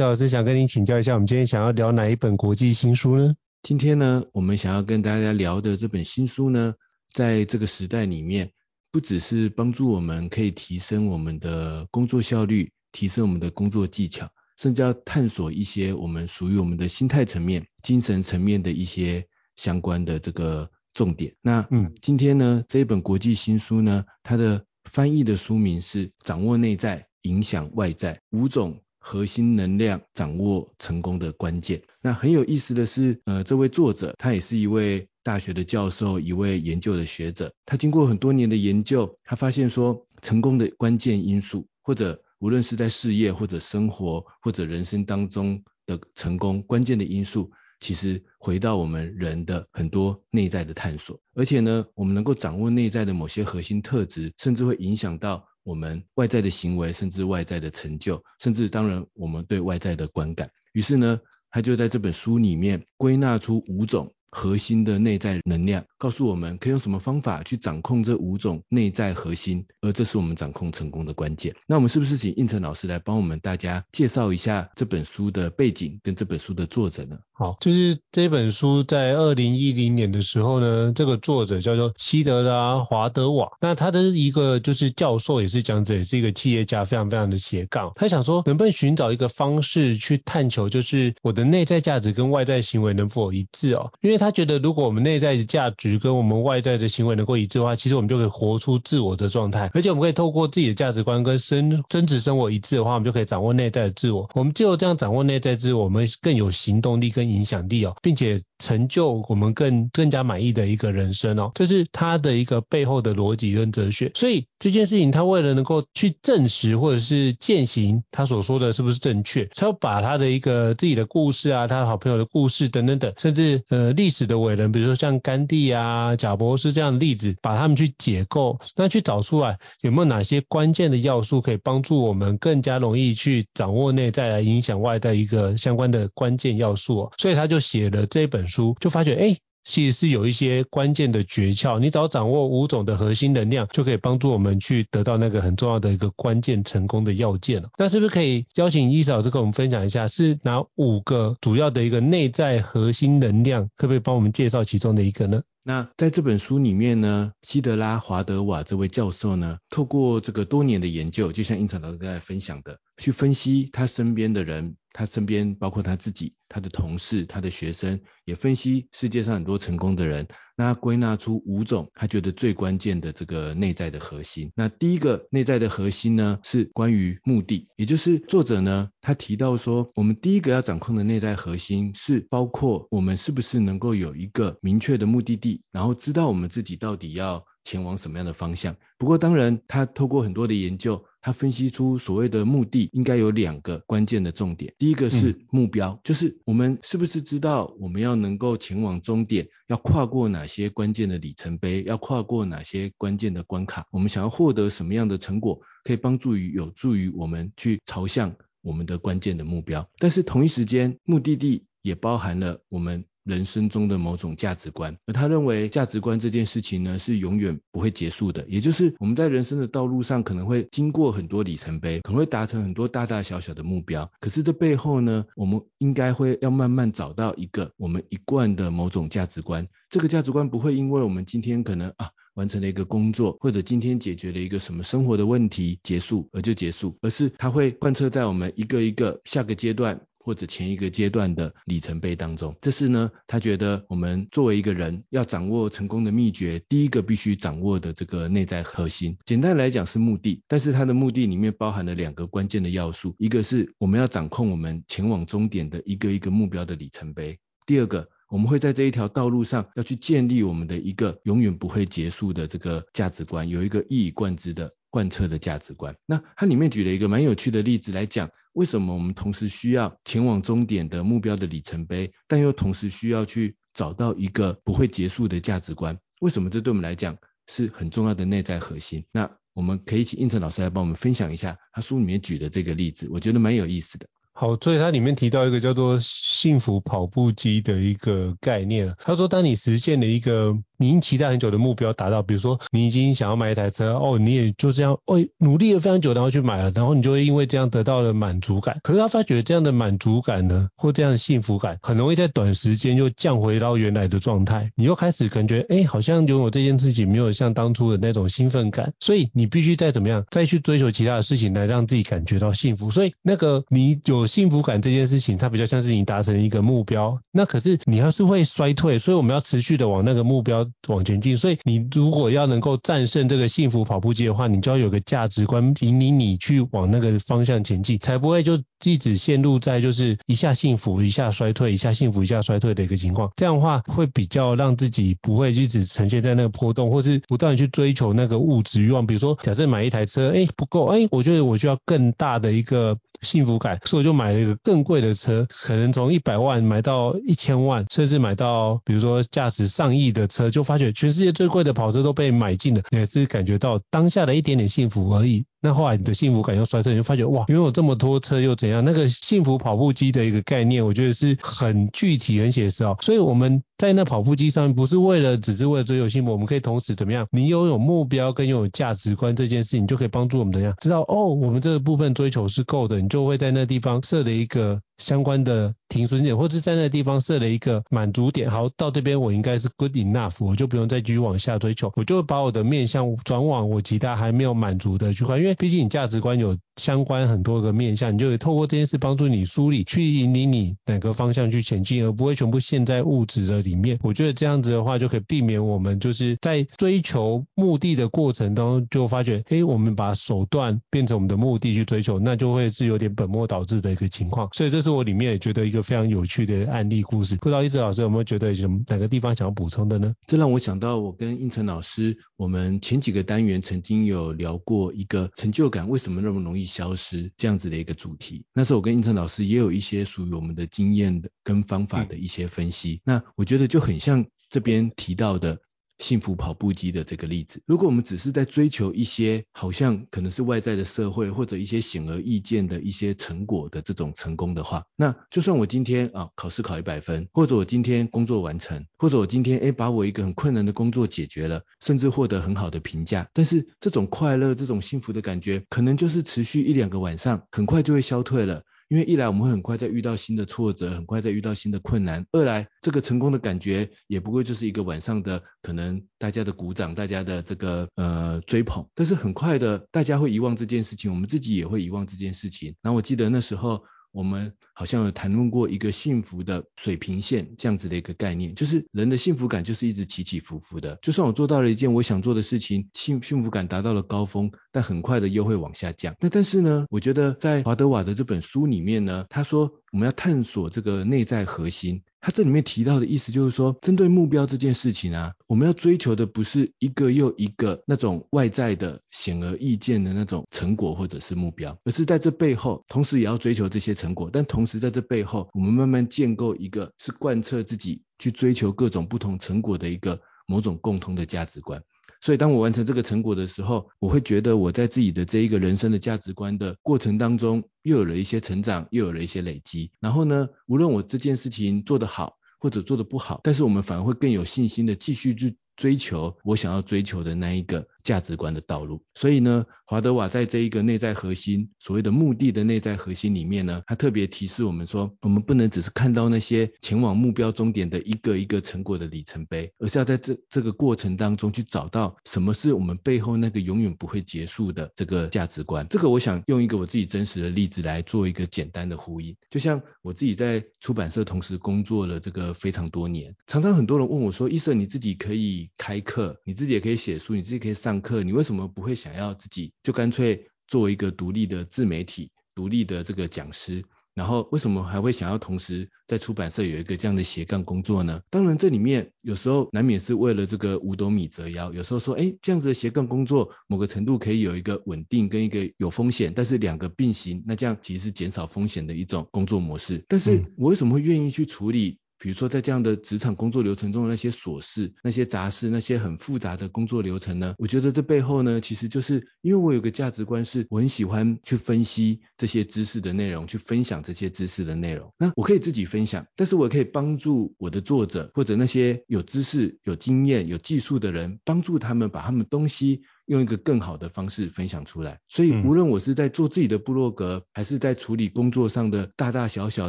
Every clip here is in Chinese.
伊斯老师想跟您请教一下，我们今天想要聊哪一本国际新书呢？今天呢，我们想要跟大家聊的这本新书呢，在这个时代里面，不只是帮助我们可以提升我们的工作效率，提升我们的工作技巧，甚至要探索一些我们属于我们的心态层面、精神层面的一些相关的这个重点。那嗯，今天呢，这一本国际新书呢，它的翻译的书名是《掌握内在，影响外在：五种》。核心能量掌握成功的关键。那很有意思的是，呃，这位作者他也是一位大学的教授，一位研究的学者。他经过很多年的研究，他发现说，成功的关键因素，或者无论是在事业或者生活或者人生当中的成功，关键的因素，其实回到我们人的很多内在的探索。而且呢，我们能够掌握内在的某些核心特质，甚至会影响到。我们外在的行为，甚至外在的成就，甚至当然我们对外在的观感。于是呢，他就在这本书里面归纳出五种。核心的内在能量告诉我们，可以用什么方法去掌控这五种内在核心，而这是我们掌控成功的关键。那我们是不是请应成老师来帮我们大家介绍一下这本书的背景跟这本书的作者呢？好，就是这本书在二零一零年的时候呢，这个作者叫做西德拉华德瓦，那他的一个就是教授，也是讲者，也是一个企业家，非常非常的斜杠。他想说，能不能寻找一个方式去探求，就是我的内在价值跟外在行为能否一致哦？因为他觉得，如果我们内在的价值跟我们外在的行为能够一致的话，其实我们就可以活出自我的状态，而且我们可以透过自己的价值观跟生真实生活一致的话，我们就可以掌握内在的自我。我们只有这样掌握内在自我，我们更有行动力跟影响力哦，并且成就我们更更加满意的一个人生哦。这是他的一个背后的逻辑跟哲学。所以这件事情，他为了能够去证实或者是践行他所说的是不是正确，他要把他的一个自己的故事啊，他好朋友的故事等等等，甚至呃历史的伟人，比如说像甘地啊、贾博士这样的例子，把他们去解构，那去找出来有没有哪些关键的要素，可以帮助我们更加容易去掌握内在来影响外在一个相关的关键要素哦。所以他就写了这本书，就发觉哎。诶其实是有一些关键的诀窍，你只要掌握五种的核心能量，就可以帮助我们去得到那个很重要的一个关键成功的要件了。那是不是可以邀请伊嫂子跟我们分享一下，是哪五个主要的一个内在核心能量？可不可以帮我们介绍其中的一个呢？那在这本书里面呢，西德拉华德瓦这位教授呢，透过这个多年的研究，就像胤丞老师刚才分享的，去分析他身边的人。他身边包括他自己、他的同事、他的学生，也分析世界上很多成功的人，那归纳出五种他觉得最关键的这个内在的核心。那第一个内在的核心呢，是关于目的，也就是作者呢，他提到说，我们第一个要掌控的内在核心是包括我们是不是能够有一个明确的目的地，然后知道我们自己到底要前往什么样的方向。不过当然，他透过很多的研究。他分析出所谓的目的应该有两个关键的重点，第一个是目标，嗯、就是我们是不是知道我们要能够前往终点，要跨过哪些关键的里程碑，要跨过哪些关键的关卡，我们想要获得什么样的成果，可以帮助于有助于我们去朝向我们的关键的目标。但是同一时间，目的地也包含了我们。人生中的某种价值观，而他认为价值观这件事情呢，是永远不会结束的。也就是我们在人生的道路上可能会经过很多里程碑，可能会达成很多大大小小的目标。可是这背后呢，我们应该会要慢慢找到一个我们一贯的某种价值观。这个价值观不会因为我们今天可能啊完成了一个工作，或者今天解决了一个什么生活的问题结束而就结束，而是它会贯彻在我们一个一个下个阶段。或者前一个阶段的里程碑当中，这是呢，他觉得我们作为一个人要掌握成功的秘诀，第一个必须掌握的这个内在核心，简单来讲是目的，但是它的目的里面包含了两个关键的要素，一个是我们要掌控我们前往终点的一个一个目标的里程碑，第二个。我们会在这一条道路上要去建立我们的一个永远不会结束的这个价值观，有一个一以贯之的贯彻的价值观。那它里面举了一个蛮有趣的例子来讲，为什么我们同时需要前往终点的目标的里程碑，但又同时需要去找到一个不会结束的价值观？为什么这对我们来讲是很重要的内在核心？那我们可以请应成老师来帮我们分享一下他书里面举的这个例子，我觉得蛮有意思的。好，所以它里面提到一个叫做幸福跑步机的一个概念。他说，当你实现了一个你已经期待很久的目标达到，比如说你已经想要买一台车，哦，你也就这样，哦，努力了非常久，然后去买了，然后你就会因为这样得到了满足感。可是他发觉这样的满足感呢，或这样的幸福感，很容易在短时间就降回到原来的状态。你又开始感觉，哎，好像拥有这件事情没有像当初的那种兴奋感，所以你必须再怎么样，再去追求其他的事情来让自己感觉到幸福。所以那个你有幸福感这件事情，它比较像是你达成一个目标，那可是你还是会衰退，所以我们要持续的往那个目标。往前进，所以你如果要能够战胜这个幸福跑步机的话，你就要有个价值观引领你去往那个方向前进，才不会就一直陷入在就是一下幸福一下衰退，一下幸福一下衰退的一个情况。这样的话会比较让自己不会一直呈现在那个波动，或是不断去追求那个物质欲望。比如说，假设买一台车，哎，不够，哎，我觉得我需要更大的一个幸福感，所以我就买了一个更贵的车，可能从一百万买到一千万，甚至买到比如说价值上亿的车，就发觉全世界最贵的跑车都被买进了，也是感觉到当下的一点点幸福而已。那后来你的幸福感又衰退，你就发觉哇，拥有这么多车又怎样？那个幸福跑步机的一个概念，我觉得是很具体、很写实哦。所以我们在那跑步机上面，不是为了只是为了追求幸福，我们可以同时怎么样？你拥有目标跟拥有价值观这件事情，就可以帮助我们怎样？知道哦，我们这个部分追求是够的，你就会在那地方设了一个相关的停损点，或者在那地方设了一个满足点。好，到这边我应该是 good enough，我就不用再继续往下追求，我就会把我的面向转往我其他还没有满足的区块，因为毕竟你价值观有相关很多个面向，你就会透过这件事帮助你梳理，去引领你哪个方向去前进，而不会全部陷在物质的里面。我觉得这样子的话，就可以避免我们就是在追求目的的过程当中，就发觉，诶，我们把手段变成我们的目的去追求，那就会是有点本末倒置的一个情况。所以这是我里面也觉得一个非常有趣的案例故事。不知道一哲老师有没有觉得有哪个地方想要补充的呢？这让我想到我跟应成老师，我们前几个单元曾经有聊过一个成就感为什么那么容易消失这样子的一个主题。那时候我跟应成老师也有一些属于我们的经验的跟方法的一些分析。嗯、那我觉得就很像这边提到的。幸福跑步机的这个例子，如果我们只是在追求一些好像可能是外在的社会或者一些显而易见的一些成果的这种成功的话，那就算我今天啊考试考一百分，或者我今天工作完成，或者我今天诶把我一个很困难的工作解决了，甚至获得很好的评价，但是这种快乐、这种幸福的感觉，可能就是持续一两个晚上，很快就会消退了。因为一来我们会很快再遇到新的挫折，很快再遇到新的困难；二来这个成功的感觉也不过就是一个晚上的可能大家的鼓掌，大家的这个呃追捧，但是很快的大家会遗忘这件事情，我们自己也会遗忘这件事情。然后我记得那时候。我们好像有谈论过一个幸福的水平线这样子的一个概念，就是人的幸福感就是一直起起伏伏的。就算我做到了一件我想做的事情，幸幸福感达到了高峰，但很快的又会往下降。那但是呢，我觉得在华德瓦的这本书里面呢，他说我们要探索这个内在核心。他这里面提到的意思就是说，针对目标这件事情啊，我们要追求的不是一个又一个那种外在的显而易见的那种成果或者是目标，而是在这背后，同时也要追求这些成果，但同时在这背后，我们慢慢建构一个是贯彻自己去追求各种不同成果的一个某种共同的价值观。所以，当我完成这个成果的时候，我会觉得我在自己的这一个人生的价值观的过程当中，又有了一些成长，又有了一些累积。然后呢，无论我这件事情做得好或者做得不好，但是我们反而会更有信心的继续去追求我想要追求的那一个。价值观的道路，所以呢，华德瓦在这一个内在核心，所谓的目的的内在核心里面呢，他特别提示我们说，我们不能只是看到那些前往目标终点的一个一个成果的里程碑，而是要在这这个过程当中去找到什么是我们背后那个永远不会结束的这个价值观。这个我想用一个我自己真实的例子来做一个简单的呼应，就像我自己在出版社同时工作了这个非常多年，常常很多人问我说，医生你自己可以开课，你自己也可以写书，你自己可以上。上课，你为什么不会想要自己就干脆做一个独立的自媒体、独立的这个讲师，然后为什么还会想要同时在出版社有一个这样的斜杠工作呢？当然这里面有时候难免是为了这个五斗米折腰，有时候说，哎，这样子的斜杠工作某个程度可以有一个稳定跟一个有风险，但是两个并行，那这样其实是减少风险的一种工作模式。但是我为什么会愿意去处理？比如说，在这样的职场工作流程中的那些琐事、那些杂事、那些很复杂的工作流程呢？我觉得这背后呢，其实就是因为我有个价值观，是我很喜欢去分析这些知识的内容，去分享这些知识的内容。那我可以自己分享，但是我可以帮助我的作者或者那些有知识、有经验、有技术的人，帮助他们把他们东西。用一个更好的方式分享出来，所以无论我是在做自己的部落格，还是在处理工作上的大大小小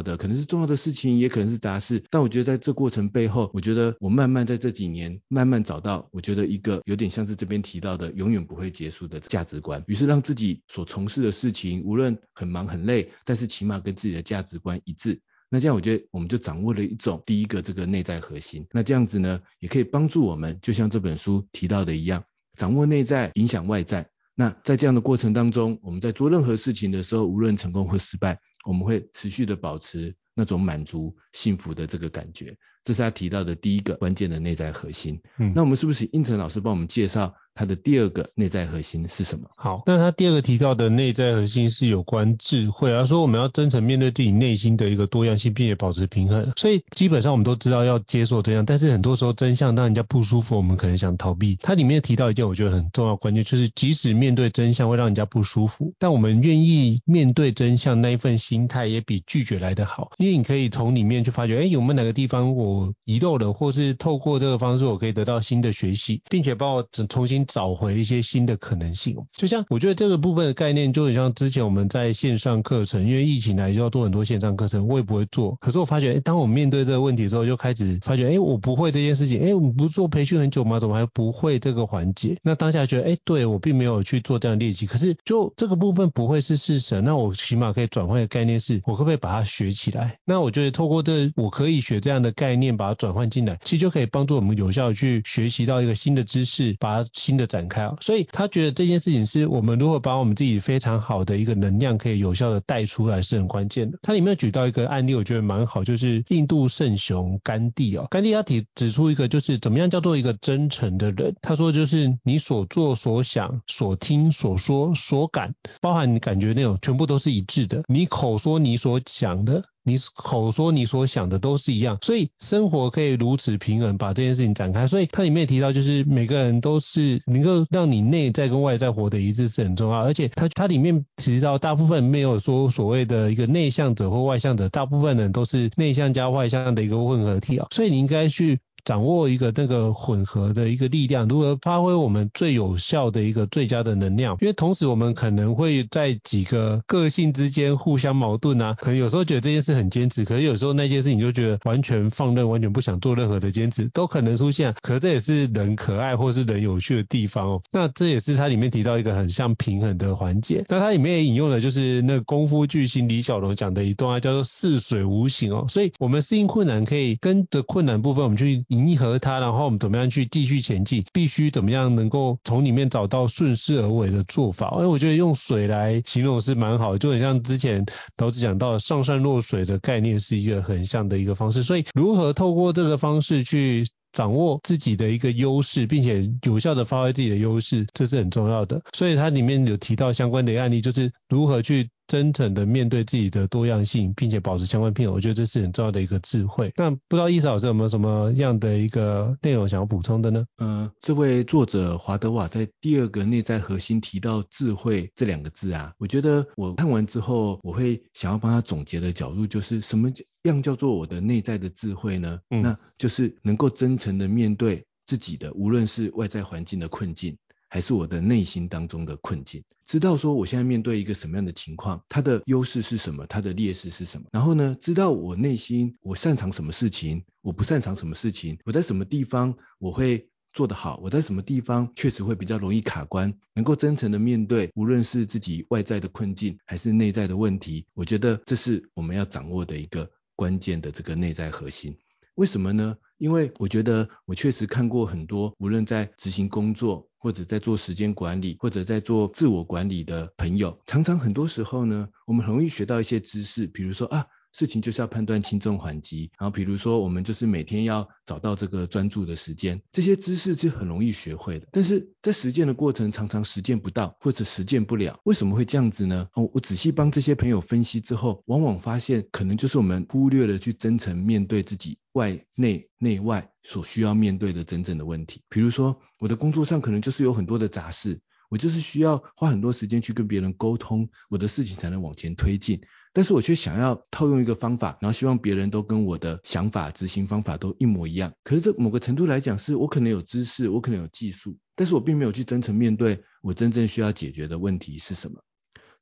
的，可能是重要的事情，也可能是杂事，但我觉得在这过程背后，我觉得我慢慢在这几年慢慢找到，我觉得一个有点像是这边提到的永远不会结束的价值观，于是让自己所从事的事情，无论很忙很累，但是起码跟自己的价值观一致。那这样我觉得我们就掌握了一种第一个这个内在核心。那这样子呢，也可以帮助我们，就像这本书提到的一样。掌握内在，影响外在。那在这样的过程当中，我们在做任何事情的时候，无论成功或失败，我们会持续的保持那种满足、幸福的这个感觉。这是他提到的第一个关键的内在核心。嗯，那我们是不是应成老师帮我们介绍？它的第二个内在核心是什么？好，那他第二个提到的内在核心是有关智慧，他说我们要真诚面对自己内心的一个多样性，并且保持平衡。所以基本上我们都知道要接受真相，但是很多时候真相让人家不舒服，我们可能想逃避。它里面提到一件我觉得很重要关键，就是即使面对真相会让人家不舒服，但我们愿意面对真相那一份心态也比拒绝来得好，因为你可以从里面去发觉，哎，有没有哪个地方我遗漏了，或是透过这个方式我可以得到新的学习，并且帮我重新。找回一些新的可能性，就像我觉得这个部分的概念就很像之前我们在线上课程，因为疫情来就要做很多线上课程，我也不会做。可是我发觉，当我面对这个问题之后，就开始发觉，哎，我不会这件事情，哎，我们不是做培训很久吗？怎么还不会这个环节？那当下觉得，哎，对我并没有去做这样的练习。可是就这个部分不会是事实，那我起码可以转换的概念是，我可不可以把它学起来？那我觉得透过这我可以学这样的概念，把它转换进来，其实就可以帮助我们有效的去学习到一个新的知识，把它新的展开啊。所以他觉得这件事情是我们如何把我们自己非常好的一个能量可以有效的带出来是很关键的。他里面举到一个案例，我觉得蛮好，就是印度圣雄甘地哦，甘地他提指出一个就是怎么样叫做一个真诚的人。他说就是你所做所想所听所说所感，包含你感觉内容全部都是一致的。你口说你所想的。你口说你所想的都是一样，所以生活可以如此平衡，把这件事情展开。所以它里面提到，就是每个人都是能够让你内在跟外在活得一致是很重要。而且它它里面提到，大部分没有说所谓的一个内向者或外向者，大部分人都是内向加外向的一个混合体啊。所以你应该去。掌握一个那个混合的一个力量，如何发挥我们最有效的一个最佳的能量？因为同时我们可能会在几个个性之间互相矛盾啊，可能有时候觉得这件事很坚持，可是有时候那件事情就觉得完全放任，完全不想做任何的坚持，都可能出现。可是这也是人可爱或是人有趣的地方哦。那这也是它里面提到一个很像平衡的环节。那它里面也引用了就是那个功夫巨星李小龙讲的一段话，叫做“似水无形”哦。所以我们适应困难，可以跟着困难部分，我们去。迎合它，然后我们怎么样去继续前进？必须怎么样能够从里面找到顺势而为的做法？哎，我觉得用水来形容是蛮好的，就很像之前投资讲到上善若水的概念是一个很像的一个方式。所以，如何透过这个方式去掌握自己的一个优势，并且有效的发挥自己的优势，这是很重要的。所以它里面有提到相关的案例，就是如何去。真诚的面对自己的多样性，并且保持相关平衡，我觉得这是很重要的一个智慧。那不知道易老师有没有什么样的一个内容想要补充的呢？呃，这位作者华德瓦在第二个内在核心提到智慧这两个字啊，我觉得我看完之后，我会想要帮他总结的角度就是什么样叫做我的内在的智慧呢？嗯，那就是能够真诚的面对自己的，无论是外在环境的困境。还是我的内心当中的困境，知道说我现在面对一个什么样的情况，它的优势是什么，它的劣势是什么。然后呢，知道我内心我擅长什么事情，我不擅长什么事情，我在什么地方我会做得好，我在什么地方确实会比较容易卡关。能够真诚的面对，无论是自己外在的困境，还是内在的问题，我觉得这是我们要掌握的一个关键的这个内在核心。为什么呢？因为我觉得我确实看过很多，无论在执行工作，或者在做时间管理，或者在做自我管理的朋友，常常很多时候呢，我们容易学到一些知识，比如说啊。事情就是要判断轻重缓急，然后比如说我们就是每天要找到这个专注的时间，这些知识是很容易学会的，但是在实践的过程常常实践不到或者实践不了，为什么会这样子呢？哦，我仔细帮这些朋友分析之后，往往发现可能就是我们忽略了去真诚面对自己外内内外所需要面对的真正的问题，比如说我的工作上可能就是有很多的杂事，我就是需要花很多时间去跟别人沟通，我的事情才能往前推进。但是我却想要套用一个方法，然后希望别人都跟我的想法、执行方法都一模一样。可是这某个程度来讲，是我可能有知识，我可能有技术，但是我并没有去真诚面对我真正需要解决的问题是什么。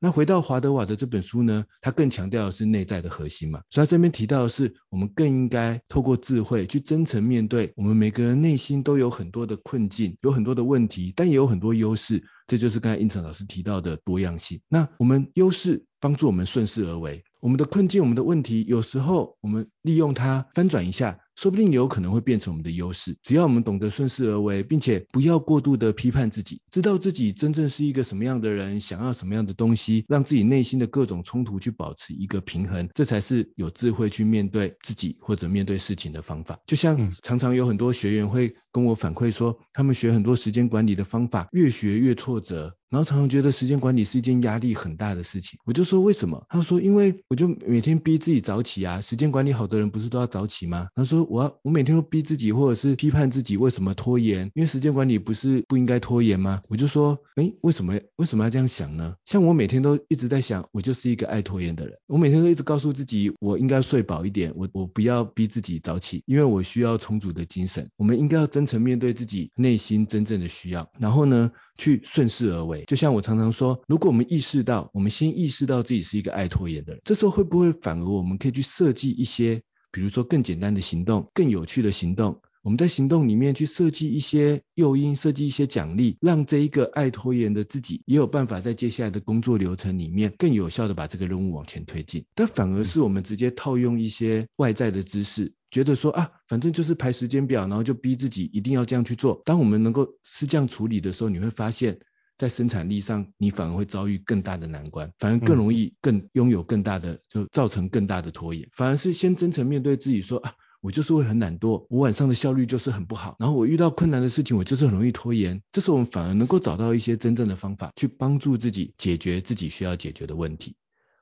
那回到华德瓦的这本书呢，他更强调的是内在的核心嘛，所以他这边提到的是，我们更应该透过智慧去真诚面对，我们每个人内心都有很多的困境，有很多的问题，但也有很多优势。这就是刚才胤丞老师提到的多样性。那我们优势帮助我们顺势而为，我们的困境、我们的问题，有时候我们利用它翻转一下，说不定有可能会变成我们的优势。只要我们懂得顺势而为，并且不要过度的批判自己，知道自己真正是一个什么样的人，想要什么样的东西，让自己内心的各种冲突去保持一个平衡，这才是有智慧去面对自己或者面对事情的方法。就像常常有很多学员会跟我反馈说，他们学很多时间管理的方法，越学越挫折。然后常常觉得时间管理是一件压力很大的事情，我就说为什么？他说因为我就每天逼自己早起啊，时间管理好的人不是都要早起吗？他说我要我每天都逼自己，或者是批判自己为什么拖延？因为时间管理不是不应该拖延吗？我就说，诶，为什么为什么要这样想呢？像我每天都一直在想，我就是一个爱拖延的人，我每天都一直告诉自己，我应该睡饱一点，我我不要逼自己早起，因为我需要充足的精神。我们应该要真诚面对自己内心真正的需要，然后呢，去顺势而为，就像我常常说，如果我们意识到，我们先意识到自己是一个爱拖延的人，这时候会不会反而我们可以去设计一些，比如说更简单的行动，更有趣的行动，我们在行动里面去设计一些诱因，设计一些奖励，让这一个爱拖延的自己也有办法在接下来的工作流程里面更有效的把这个任务往前推进。但反而是我们直接套用一些外在的知识。觉得说啊，反正就是排时间表，然后就逼自己一定要这样去做。当我们能够是这样处理的时候，你会发现在生产力上，你反而会遭遇更大的难关，反而更容易更拥有更大的，就造成更大的拖延。反而是先真诚面对自己说啊，我就是会很懒惰，我晚上的效率就是很不好，然后我遇到困难的事情，我就是很容易拖延。这时候我们反而能够找到一些真正的方法，去帮助自己解决自己需要解决的问题。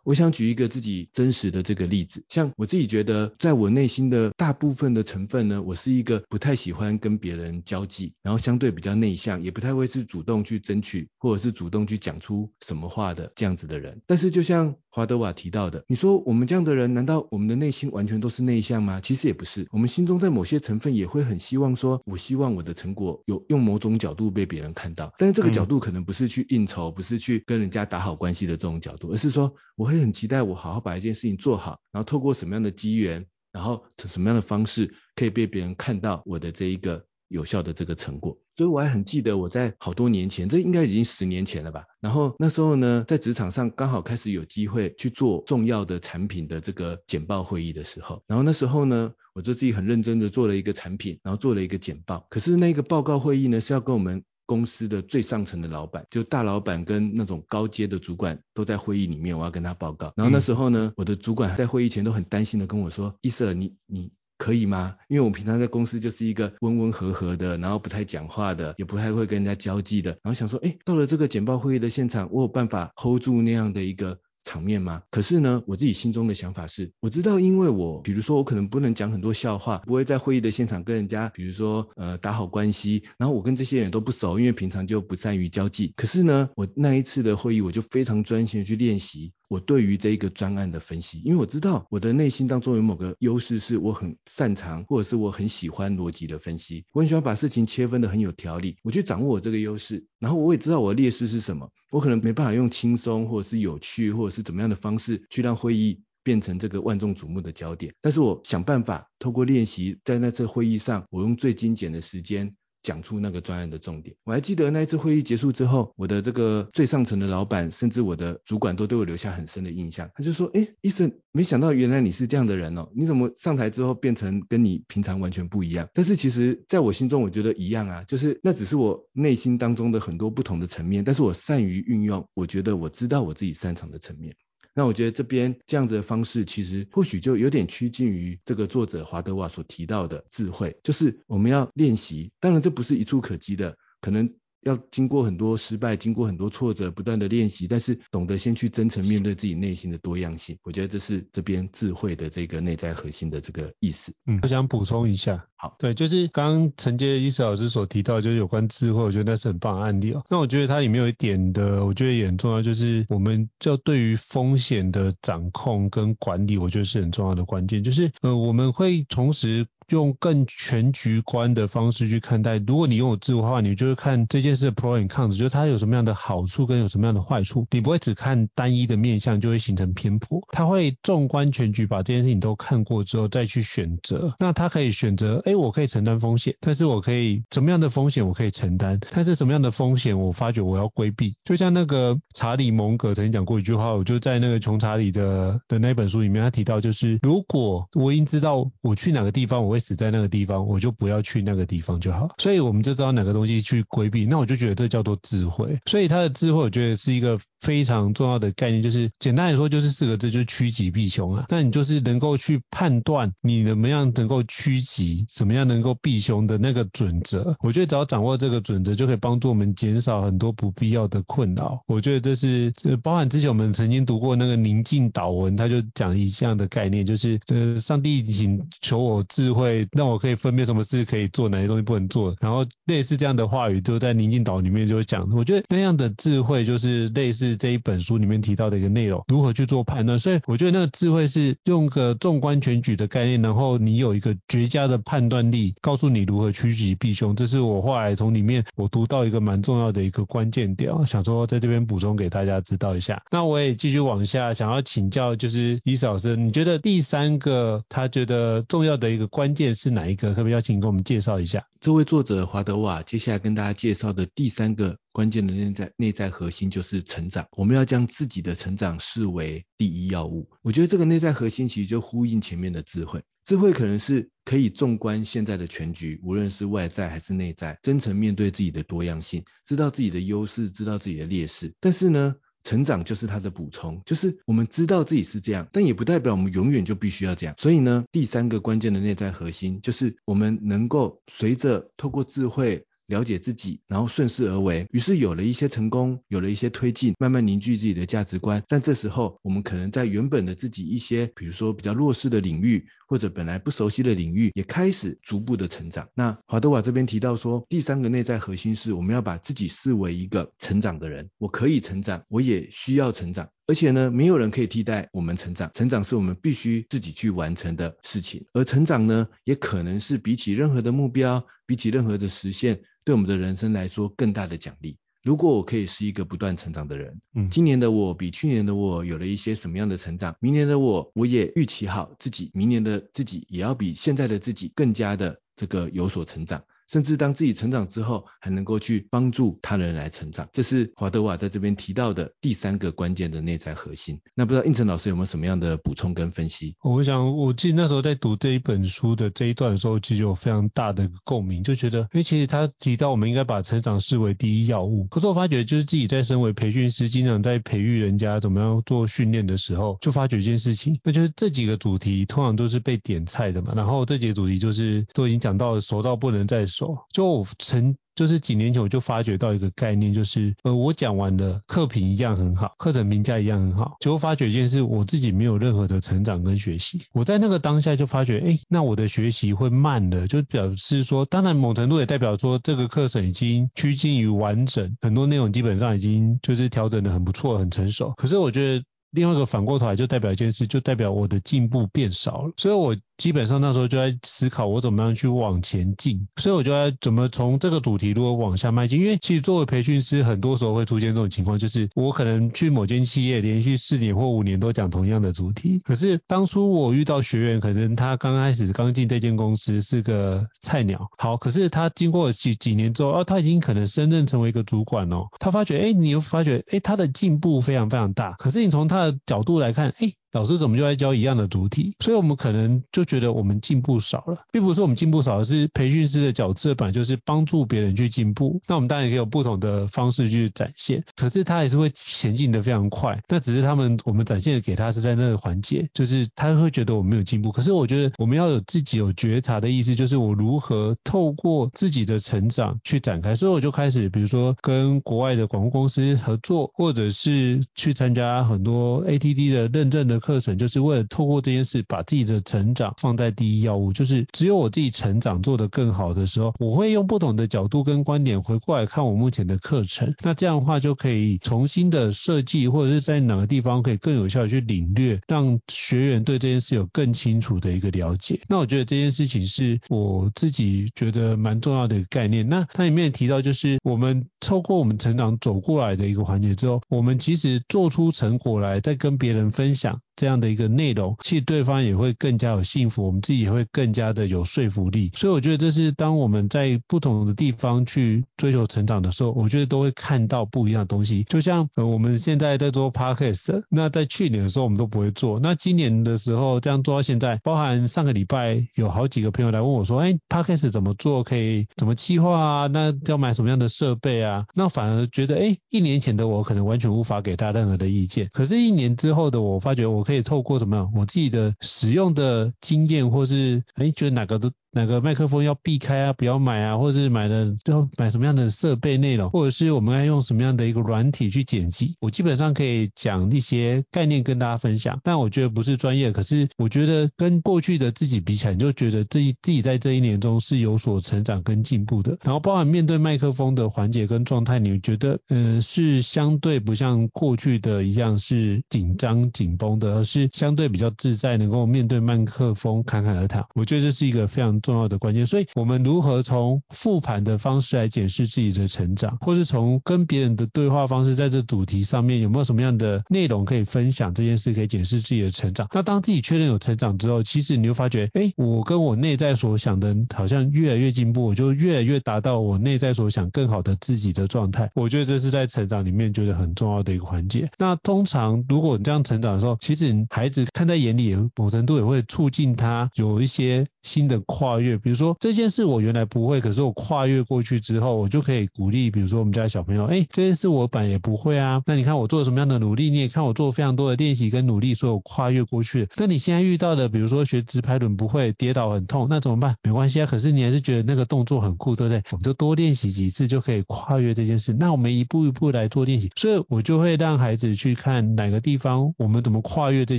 我想举一个自己真实的这个例子，像我自己觉得，在我内心的大部分的成分呢，我是一个不太喜欢跟别人交际，然后相对比较内向，也不太会是主动去争取，或者是主动去讲出什么话的这样子的人。但是就像华德瓦提到的，你说我们这样的人，难道我们的内心完全都是内向吗？其实也不是，我们心中在某些成分也会很希望说，我希望我的成果有用某种角度被别人看到，但是这个角度可能不是去应酬，不是去跟人家打好关系的这种角度，而是说我会。很期待我好好把一件事情做好，然后透过什么样的机缘，然后什么样的方式可以被别人看到我的这一个有效的这个成果。所以我还很记得我在好多年前，这应该已经十年前了吧。然后那时候呢，在职场上刚好开始有机会去做重要的产品的这个简报会议的时候，然后那时候呢，我就自己很认真的做了一个产品，然后做了一个简报。可是那个报告会议呢，是要跟我们。公司的最上层的老板，就大老板跟那种高阶的主管都在会议里面，我要跟他报告。然后那时候呢，我的主管在会议前都很担心的跟我说：“伊瑟，你你可以吗？因为我平常在公司就是一个温温和和的，然后不太讲话的，也不太会跟人家交际的。然后想说，哎，到了这个简报会议的现场，我有办法 hold 住那样的一个。”场面吗？可是呢，我自己心中的想法是，我知道，因为我，比如说，我可能不能讲很多笑话，不会在会议的现场跟人家，比如说，呃，打好关系，然后我跟这些人都不熟，因为平常就不善于交际。可是呢，我那一次的会议，我就非常专心的去练习。我对于这一个专案的分析，因为我知道我的内心当中有某个优势，是我很擅长，或者是我很喜欢逻辑的分析。我很喜欢把事情切分得很有条理，我去掌握我这个优势。然后我也知道我的劣势是什么，我可能没办法用轻松或者是有趣或者是怎么样的方式去让会议变成这个万众瞩目的焦点。但是我想办法透过练习，在那次会议上，我用最精简的时间。讲出那个专案的重点。我还记得那一次会议结束之后，我的这个最上层的老板，甚至我的主管都对我留下很深的印象。他就说：“哎，医生，没想到原来你是这样的人哦，你怎么上台之后变成跟你平常完全不一样？”但是其实在我心中，我觉得一样啊，就是那只是我内心当中的很多不同的层面，但是我善于运用，我觉得我知道我自己擅长的层面。那我觉得这边这样子的方式，其实或许就有点趋近于这个作者华德瓦所提到的智慧，就是我们要练习。当然这不是一触可及的，可能。要经过很多失败，经过很多挫折，不断的练习，但是懂得先去真诚面对自己内心的多样性，我觉得这是这边智慧的这个内在核心的这个意思。嗯，我想补充一下，好，对，就是刚刚承接医师老师所提到，就是有关智慧，我觉得那是很棒的案例哦。那我觉得它里面有一点的，我觉得也很重要，就是我们就对于风险的掌控跟管理，我觉得是很重要的关键，就是呃，我们会同时。用更全局观的方式去看待。如果你拥有智慧的话，你就会看这件事的 pro and cons，就是它有什么样的好处跟有什么样的坏处。你不会只看单一的面向，就会形成偏颇。它会纵观全局，把这件事情都看过之后再去选择。那它可以选择，哎，我可以承担风险，但是我可以什么样的风险我可以承担，但是什么样的风险我发觉我要规避。就像那个查理蒙格曾经讲过一句话，我就在那个穷查理的的那本书里面，他提到就是，如果我已经知道我去哪个地方我会。死在那个地方，我就不要去那个地方就好。所以我们就知道哪个东西去规避，那我就觉得这叫做智慧。所以他的智慧，我觉得是一个非常重要的概念，就是简单来说就是四个字，就是趋吉避凶啊。那你就是能够去判断你怎么样能够趋吉，怎么样能够避凶的那个准则。我觉得只要掌握这个准则，就可以帮助我们减少很多不必要的困扰。我觉得这是这包含之前我们曾经读过那个宁静祷文，他就讲一样的概念，就是呃，上帝请求我智慧。让我可以分辨什么事可以做，哪些东西不能做。然后类似这样的话语，就在宁静岛里面就讲。我觉得那样的智慧就是类似这一本书里面提到的一个内容，如何去做判断。所以我觉得那个智慧是用个纵观全局的概念，然后你有一个绝佳的判断力，告诉你如何趋吉避凶。这是我后来从里面我读到一个蛮重要的一个关键点，想说在这边补充给大家知道一下。那我也继续往下想要请教，就是伊斯老师，你觉得第三个他觉得重要的一个关键是哪一个？可不可以邀请跟我们介绍一下？这位作者华德瓦接下来跟大家介绍的第三个关键的内在内在核心就是成长。我们要将自己的成长视为第一要务。我觉得这个内在核心其实就呼应前面的智慧。智慧可能是可以纵观现在的全局，无论是外在还是内在，真诚面对自己的多样性，知道自己的优势，知道自己的劣势。但是呢，成长就是它的补充，就是我们知道自己是这样，但也不代表我们永远就必须要这样。所以呢，第三个关键的内在核心就是我们能够随着透过智慧。了解自己，然后顺势而为，于是有了一些成功，有了一些推进，慢慢凝聚自己的价值观。但这时候，我们可能在原本的自己一些，比如说比较弱势的领域，或者本来不熟悉的领域，也开始逐步的成长。那华德瓦这边提到说，第三个内在核心是我们要把自己视为一个成长的人。我可以成长，我也需要成长。而且呢，没有人可以替代我们成长，成长是我们必须自己去完成的事情。而成长呢，也可能是比起任何的目标，比起任何的实现，对我们的人生来说更大的奖励。如果我可以是一个不断成长的人，嗯，今年的我比去年的我有了一些什么样的成长？明年的我，我也预期好自己，明年的自己也要比现在的自己更加的这个有所成长。甚至当自己成长之后，还能够去帮助他人来成长，这是华德瓦在这边提到的第三个关键的内在核心。那不知道应成老师有没有什么样的补充跟分析？我想，我记得那时候在读这一本书的这一段的时候，其实有非常大的共鸣，就觉得，因为其实他提到我们应该把成长视为第一要务。可是我发觉，就是自己在身为培训师，经常在培育人家怎么样做训练的时候，就发觉一件事情，那就是这几个主题通常都是被点菜的嘛。然后这几个主题就是都已经讲到熟到不能再熟。就我曾就是几年前我就发觉到一个概念，就是呃我讲完的课评一样很好，课程评价一样很好，结果发觉一件事，我自己没有任何的成长跟学习。我在那个当下就发觉，哎，那我的学习会慢的，就表示说，当然某程度也代表说这个课程已经趋近于完整，很多内容基本上已经就是调整的很不错，很成熟。可是我觉得另外一个反过头来就代表一件事，就代表我的进步变少了。所以我基本上那时候就在思考我怎么样去往前进，所以我就在怎么从这个主题如果往下迈进。因为其实作为培训师，很多时候会出现这种情况，就是我可能去某间企业连续四年或五年都讲同样的主题，可是当初我遇到学员，可能他刚开始刚进这间公司是个菜鸟，好，可是他经过几几年之后，哦，他已经可能升任成为一个主管哦，他发觉，哎，你又发觉，哎，他的进步非常非常大，可是你从他的角度来看，哎。老师怎么就在教一样的主题？所以我们可能就觉得我们进步少了，并不是我们进步少，了是培训师的角色本来就是帮助别人去进步。那我们当然也有不同的方式去展现，可是他还是会前进的非常快。那只是他们我们展现给他是在那个环节，就是他会觉得我没有进步。可是我觉得我们要有自己有觉察的意思，就是我如何透过自己的成长去展开。所以我就开始，比如说跟国外的广告公司合作，或者是去参加很多 ATD 的认证的课程就是为了透过这件事，把自己的成长放在第一要务。就是只有我自己成长做得更好的时候，我会用不同的角度跟观点回过来看我目前的课程。那这样的话就可以重新的设计，或者是在哪个地方可以更有效的去领略，让学员对这件事有更清楚的一个了解。那我觉得这件事情是我自己觉得蛮重要的一个概念。那它里面提到就是我们透过我们成长走过来的一个环节之后，我们其实做出成果来，再跟别人分享。这样的一个内容，其实对方也会更加有幸福，我们自己也会更加的有说服力。所以我觉得这是当我们在不同的地方去追求成长的时候，我觉得都会看到不一样的东西。就像呃我们现在在做 Podcast，那在去年的时候我们都不会做，那今年的时候这样做到现在，包含上个礼拜有好几个朋友来问我说，哎，Podcast 怎么做？可以怎么企划啊？那要买什么样的设备啊？那反而觉得，哎，一年前的我可能完全无法给他任何的意见，可是一年之后的我发觉我。可以透过什么？我自己的使用的经验，或是哎，觉得哪个都。哪个麦克风要避开啊？不要买啊？或者是买的最后买什么样的设备内容？或者是我们要用什么样的一个软体去剪辑？我基本上可以讲一些概念跟大家分享，但我觉得不是专业。可是我觉得跟过去的自己比起来，你就觉得这一自己在这一年中是有所成长跟进步的。然后包含面对麦克风的环节跟状态，你觉得嗯、呃、是相对不像过去的一样是紧张紧绷的，而是相对比较自在，能够面对麦克风侃侃而谈。我觉得这是一个非常。重要的关键，所以我们如何从复盘的方式来检视自己的成长，或是从跟别人的对话方式，在这主题上面有没有什么样的内容可以分享？这件事可以检视自己的成长。那当自己确认有成长之后，其实你就发觉，哎，我跟我内在所想的，好像越来越进步，我就越来越达到我内在所想更好的自己的状态。我觉得这是在成长里面觉得很重要的一个环节。那通常如果你这样成长的时候，其实孩子看在眼里，某程度也会促进他有一些新的跨。跨越，比如说这件事我原来不会，可是我跨越过去之后，我就可以鼓励，比如说我们家小朋友，哎，这件事我本来也不会啊，那你看我做了什么样的努力，你也看我做了非常多的练习跟努力，所以我跨越过去。那你现在遇到的，比如说学直排轮不会，跌倒很痛，那怎么办？没关系啊，可是你还是觉得那个动作很酷，对不对？我们就多练习几次就可以跨越这件事。那我们一步一步来做练习，所以我就会让孩子去看哪个地方我们怎么跨越这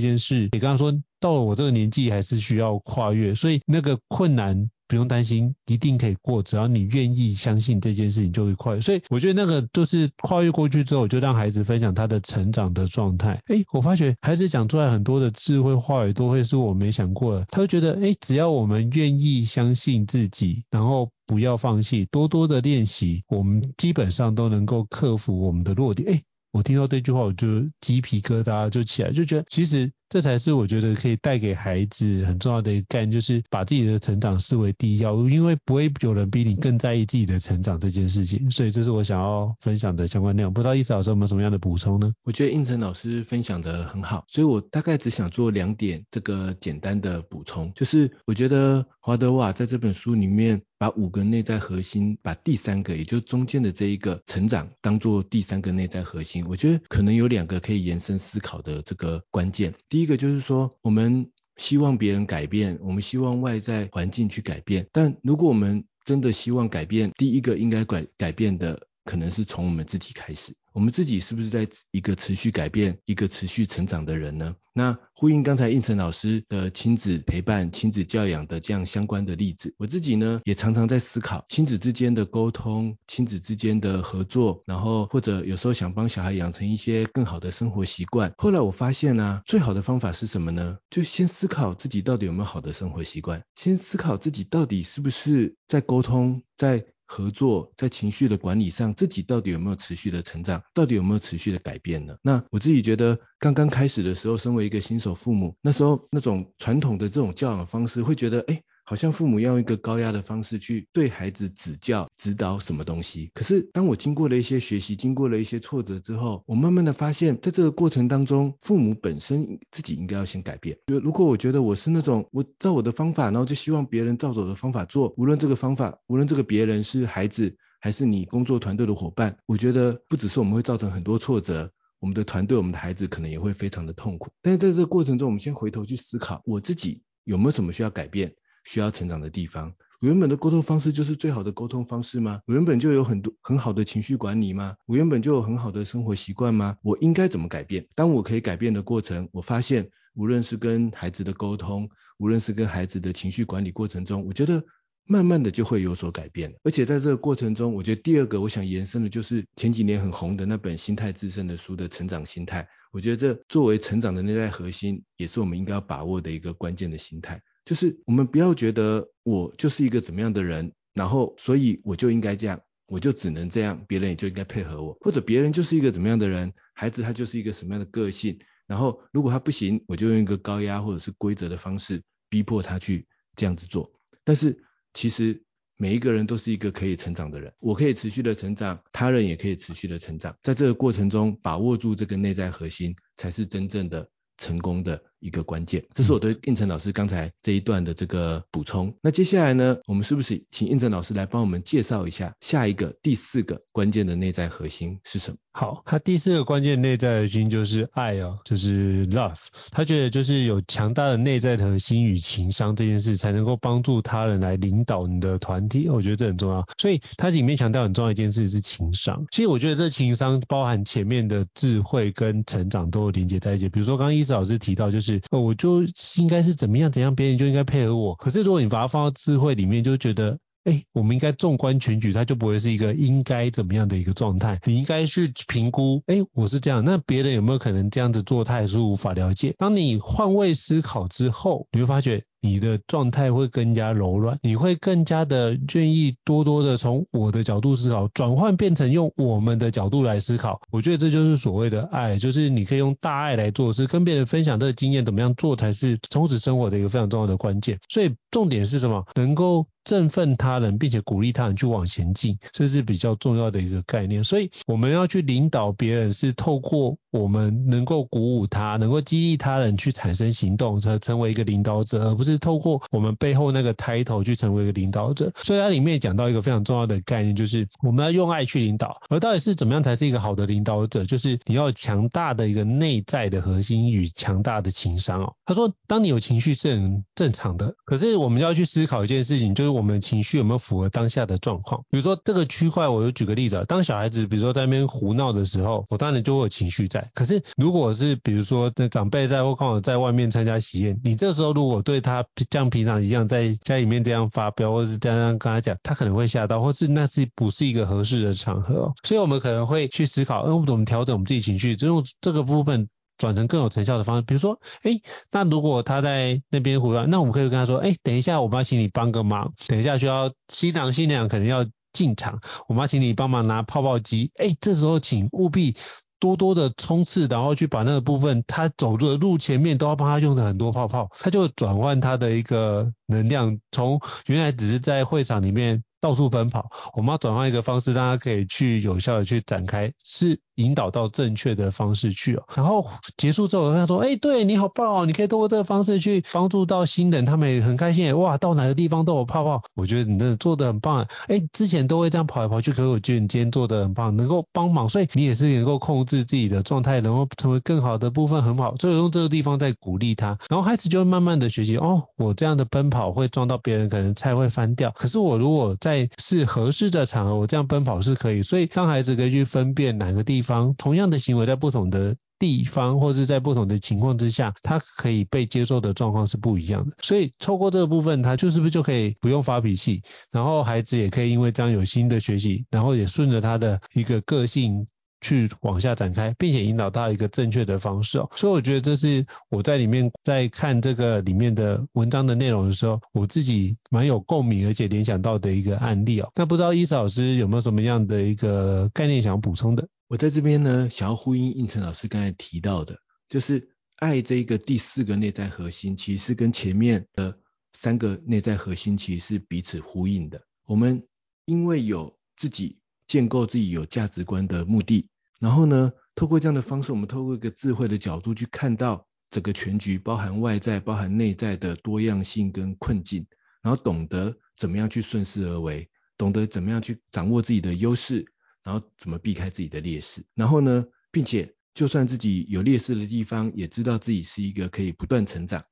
件事。你刚刚说。到了我这个年纪还是需要跨越，所以那个困难不用担心，一定可以过。只要你愿意相信这件事情，就会跨越。所以我觉得那个就是跨越过去之后，就让孩子分享他的成长的状态。诶，我发觉孩子讲出来很多的智慧话语，都会是我没想过的。他会觉得，诶，只要我们愿意相信自己，然后不要放弃，多多的练习，我们基本上都能够克服我们的弱点。诶。我听到这句话，我就鸡皮疙瘩就起来，就觉得其实这才是我觉得可以带给孩子很重要的一个概念，就是把自己的成长视为第一要务，因为不会有人比你更在意自己的成长这件事情。所以这是我想要分享的相关内容。不知道易老师有没有什么样的补充呢？我觉得胤丞老师分享的很好，所以我大概只想做两点这个简单的补充，就是我觉得华德瓦在这本书里面。把五个内在核心，把第三个，也就是中间的这一个成长，当做第三个内在核心。我觉得可能有两个可以延伸思考的这个关键。第一个就是说，我们希望别人改变，我们希望外在环境去改变。但如果我们真的希望改变，第一个应该改改变的。可能是从我们自己开始。我们自己是不是在一个持续改变、一个持续成长的人呢？那呼应刚才应成老师的亲子陪伴、亲子教养的这样相关的例子，我自己呢也常常在思考亲子之间的沟通、亲子之间的合作，然后或者有时候想帮小孩养成一些更好的生活习惯。后来我发现呢、最好的方法是什么呢？就先思考自己到底有没有好的生活习惯，先思考自己到底是不是在沟通，在。合作在情绪的管理上，自己到底有没有持续的成长，到底有没有持续的改变呢？那我自己觉得，刚刚开始的时候，身为一个新手父母，那时候那种传统的这种教养方式，会觉得，哎。好像父母要用一个高压的方式去对孩子指教、指导什么东西。可是当我经过了一些学习，经过了一些挫折之后，我慢慢的发现，在这个过程当中，父母本身自己应该要先改变。就如果我觉得我是那种我照我的方法，然后就希望别人照着我的方法做，无论这个方法，无论这个别人是孩子还是你工作团队的伙伴，我觉得不只是我们会造成很多挫折，我们的团队、我们的孩子可能也会非常的痛苦。但是在这个过程中，我们先回头去思考，我自己有没有什么需要改变？需要成长的地方，我原本的沟通方式就是最好的沟通方式吗？我原本就有很多很好的情绪管理吗？我原本就有很好的生活习惯吗？我应该怎么改变？当我可以改变的过程，我发现无论是跟孩子的沟通，无论是跟孩子的情绪管理过程中，我觉得慢慢的就会有所改变。而且在这个过程中，我觉得第二个我想延伸的就是前几年很红的那本《心态致胜》的书的成长心态。我觉得这作为成长的内在核心，也是我们应该要把握的一个关键的心态。就是我们不要觉得我就是一个怎么样的人，然后所以我就应该这样，我就只能这样，别人也就应该配合我，或者别人就是一个怎么样的人，孩子他就是一个什么样的个性，然后如果他不行，我就用一个高压或者是规则的方式逼迫他去这样子做。但是其实每一个人都是一个可以成长的人，我可以持续的成长，他人也可以持续的成长，在这个过程中把握住这个内在核心，才是真正的成功的一个关键，这是我对应成老师刚才这一段的这个补充。那接下来呢，我们是不是请应成老师来帮我们介绍一下下一个第四个关键的内在核心是什么？好，他第四个关键内在核心就是爱哦，就是 love。他觉得就是有强大的内在核心与情商这件事，才能够帮助他人来领导你的团体。我觉得这很重要。所以他里面强调很重要一件事是情商。其实我觉得这情商包含前面的智慧跟成长都有连接在一起。比如说刚刚伊斯老师提到就是。呃，我就应该是怎么样怎样，别人就应该配合我。可是如果你把它放到智慧里面，就觉得，哎，我们应该纵观全局，它就不会是一个应该怎么样的一个状态。你应该去评估，哎，我是这样，那别人有没有可能这样子做，他也是无法了解。当你换位思考之后，你会发觉。你的状态会更加柔软，你会更加的愿意多多的从我的角度思考，转换变成用我们的角度来思考。我觉得这就是所谓的爱，就是你可以用大爱来做事，跟别人分享这个经验，怎么样做才是充实生活的一个非常重要的关键。所以重点是什么？能够振奋他人，并且鼓励他人去往前进，这是比较重要的一个概念。所以我们要去领导别人，是透过我们能够鼓舞他，能够激励他人去产生行动，才成为一个领导者，而不是。透过我们背后那个 title 去成为一个领导者，所以它里面讲到一个非常重要的概念，就是我们要用爱去领导。而到底是怎么样才是一个好的领导者？就是你要强大的一个内在的核心与强大的情商哦。他说，当你有情绪是很正常的，可是我们要去思考一件事情，就是我我们的情绪有没有符合当下的状况。比如说这个区块，我就举个例子，当小孩子比如说在那边胡闹的时候，我当然就会有情绪在。可是如果是比如说那长辈在或刚好在外面参加喜宴，你这时候如果对他像平常一样在家里面这样发飙，或是这样跟他讲，他可能会吓到，或是那是不是一个合适的场合？所以我们可能会去思考，嗯，我们怎么调整我们自己情绪，就用这个部分转成更有成效的方式。比如说，哎，那如果他在那边胡乱，那我们可以跟他说，哎，等一下，我们要请你帮个忙，等一下需要新郎新娘可能要进场，我们要请你帮忙拿泡泡机，哎，这时候请务必。多多的冲刺，然后去把那个部分，他走路的路前面都要帮他用的很多泡泡，他就转换他的一个能量，从原来只是在会场里面到处奔跑，我们要转换一个方式，让他可以去有效的去展开，是。引导到正确的方式去哦，然后结束之后，他说：“哎，对你好棒哦，你可以通过这个方式去帮助到新人，他们也很开心。哇，到哪个地方都有泡泡，我觉得你真的做的很棒。哎，之前都会这样跑来跑去，可是我觉得你今天做的很棒，能够帮忙，所以你也是能够控制自己的状态，能够成为更好的部分，很好。所以用这个地方在鼓励他，然后孩子就会慢慢的学习。哦，我这样的奔跑会撞到别人，可能菜会翻掉。可是我如果在在是合适的场合，我这样奔跑是可以。所以让孩子可以去分辨哪个地方同样的行为在不同的地方，或是在不同的情况之下，他可以被接受的状况是不一样的。所以透过这个部分，他就是不是就可以不用发脾气，然后孩子也可以因为这样有新的学习，然后也顺着他的一个个性。去往下展开，并且引导到一个正确的方式哦，所以我觉得这是我在里面在看这个里面的文章的内容的时候，我自己蛮有共鸣，而且联想到的一个案例哦。那不知道伊斯老师有没有什么样的一个概念想要补充的？我在这边呢，想要呼应应成老师刚才提到的，就是爱这一个第四个内在核心，其实是跟前面的三个内在核心其实是彼此呼应的。我们因为有自己。建构自己有价值观的目的，然后呢，透过这样的方式，我们透过一个智慧的角度去看到整个全局，包含外在、包含内在的多样性跟困境，然后懂得怎么样去顺势而为，懂得怎么样去掌握自己的优势，然后怎么避开自己的劣势，然后呢，并且就算自己有劣势的地方，也知道自己是一个可以不断成长，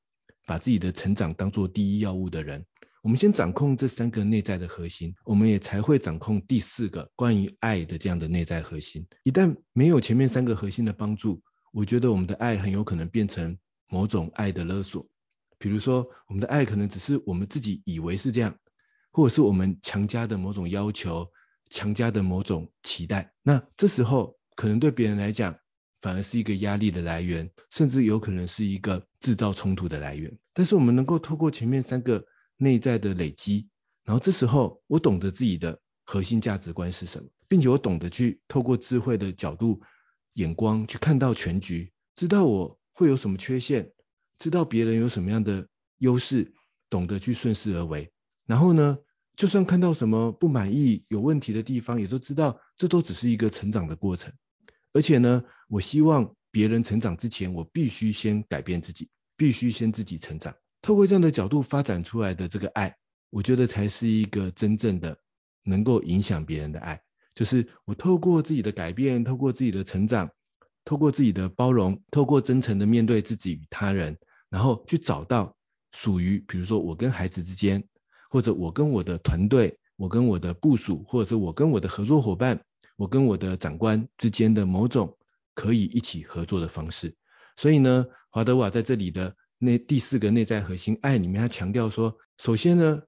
把自己的成长当做第一要务的人。我们先掌控这三个内在的核心，我们也才会掌控第四个关于爱的这样的内在核心。一旦没有前面三个核心的帮助，我觉得我们的爱很有可能变成某种爱的勒索。比如说，我们的爱可能只是我们自己以为是这样，或者是我们强加的某种要求、强加的某种期待。那这时候可能对别人来讲，反而是一个压力的来源，甚至有可能是一个制造冲突的来源。但是我们能够透过前面三个。内在的累积，然后这时候我懂得自己的核心价值观是什么，并且我懂得去透过智慧的角度、眼光去看到全局，知道我会有什么缺陷，知道别人有什么样的优势，懂得去顺势而为。然后呢，就算看到什么不满意、有问题的地方，也都知道这都只是一个成长的过程。而且呢，我希望别人成长之前，我必须先改变自己，必须先自己成长。透过这样的角度发展出来的这个爱，我觉得才是一个真正的能够影响别人的爱。就是我透过自己的改变，透过自己的成长，透过自己的包容，透过真诚的面对自己与他人，然后去找到属于，比如说我跟孩子之间，或者我跟我的团队，我跟我的部署，或者是我跟我的合作伙伴，我跟我的长官之间的某种可以一起合作的方式。所以呢，华德瓦在这里的。那第四个内在核心爱里面，他强调说，首先呢，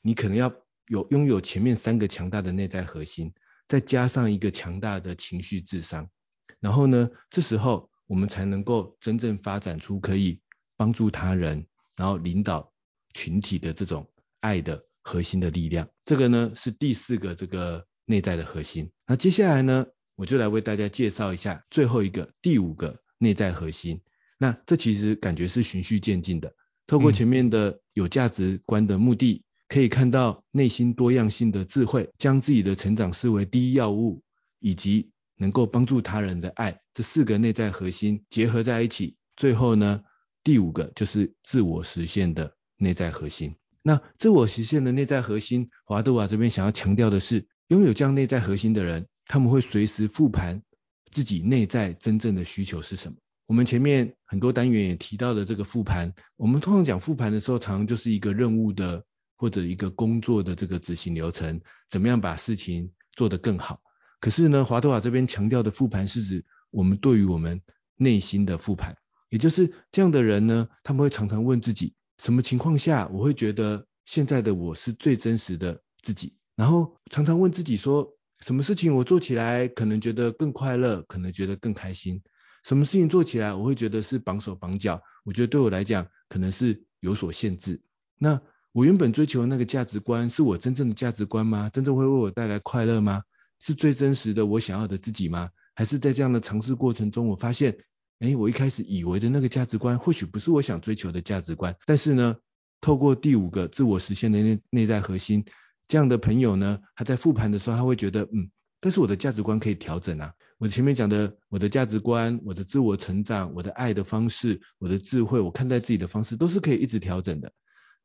你可能要有拥有前面三个强大的内在核心，再加上一个强大的情绪智商，然后呢，这时候我们才能够真正发展出可以帮助他人，然后领导群体的这种爱的核心的力量。这个呢是第四个这个内在的核心。那接下来呢，我就来为大家介绍一下最后一个第五个内在核心。那这其实感觉是循序渐进的，透过前面的有价值观的目的，可以看到内心多样性的智慧，将自己的成长视为第一要务，以及能够帮助他人的爱，这四个内在核心结合在一起，最后呢，第五个就是自我实现的内在核心。那自我实现的内在核心，华德瓦这边想要强调的是，拥有这样内在核心的人，他们会随时复盘自己内在真正的需求是什么。我们前面很多单元也提到的这个复盘，我们通常讲复盘的时候，常常就是一个任务的或者一个工作的这个执行流程，怎么样把事情做得更好。可是呢，华德瓦这边强调的复盘是指我们对于我们内心的复盘，也就是这样的人呢，他们会常常问自己，什么情况下我会觉得现在的我是最真实的自己？然后常常问自己说，什么事情我做起来可能觉得更快乐，可能觉得更开心？什么事情做起来我会觉得是绑手绑脚？我觉得对我来讲可能是有所限制。那我原本追求的那个价值观是我真正的价值观吗？真正会为我带来快乐吗？是最真实的我想要的自己吗？还是在这样的尝试过程中，我发现，诶，我一开始以为的那个价值观或许不是我想追求的价值观。但是呢，透过第五个自我实现的内内在核心，这样的朋友呢，他在复盘的时候，他会觉得，嗯，但是我的价值观可以调整啊。我前面讲的，我的价值观、我的自我成长、我的爱的方式、我的智慧、我看待自己的方式，都是可以一直调整的。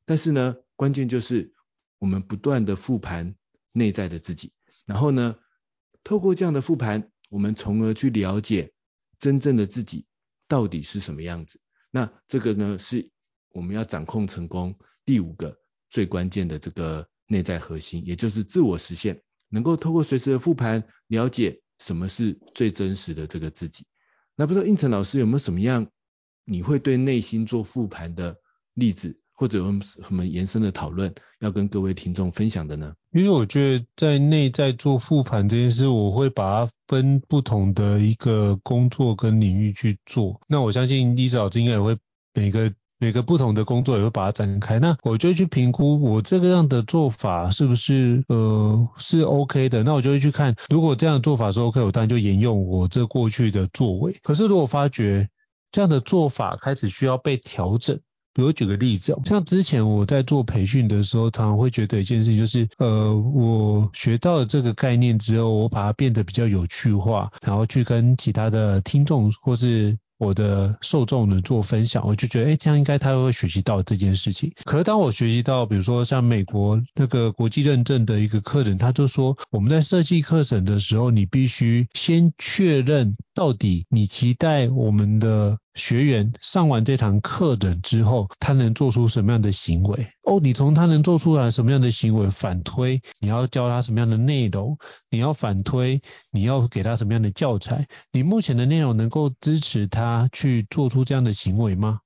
但是呢，关键就是我们不断的复盘内在的自己，然后呢，透过这样的复盘，我们从而去了解真正的自己到底是什么样子。那这个呢，是我们要掌控成功第五个最关键的这个内在核心，也就是自我实现，能够透过随时的复盘，了解什么是最真实的这个自己。那不知道应成老师有没有什么样你会对内心做复盘的例子，或者有什么延伸的讨论要跟各位听众分享的呢？因为我觉得在内在做复盘这件事，我会把它分不同的一个工作跟领域去做。那我相信伊老师应该也会每个每个不同的工作也会把它展开。那我就去评估我这个样的做法是不是呃是 OK 的。那我就会去看，如果这样的做法是 OK，我当然就沿用我这过去的作为。可是如果发觉这样的做法开始需要被调整。比如举个例子，像之前我在做培训的时候，常常会觉得一件事情就是，呃，我学到了这个概念之后，我把它变得比较有趣化，然后去跟其他的听众或是我的受众能做分享，我就觉得，哎，这样应该他会学习到这件事情。可是当我学习到，比如说像美国那个国际认证的一个课程，他就说我们在设计课程的时候，你必须先确认到底你期待我们的。学员上完这堂课的之后，他能做出什么样的行为？哦，你从他能做出来什么样的行为反推，你要教他什么样的内容？你要反推，你要给他什么样的教材？你目前的内容能够支持他去做出这样的行为吗？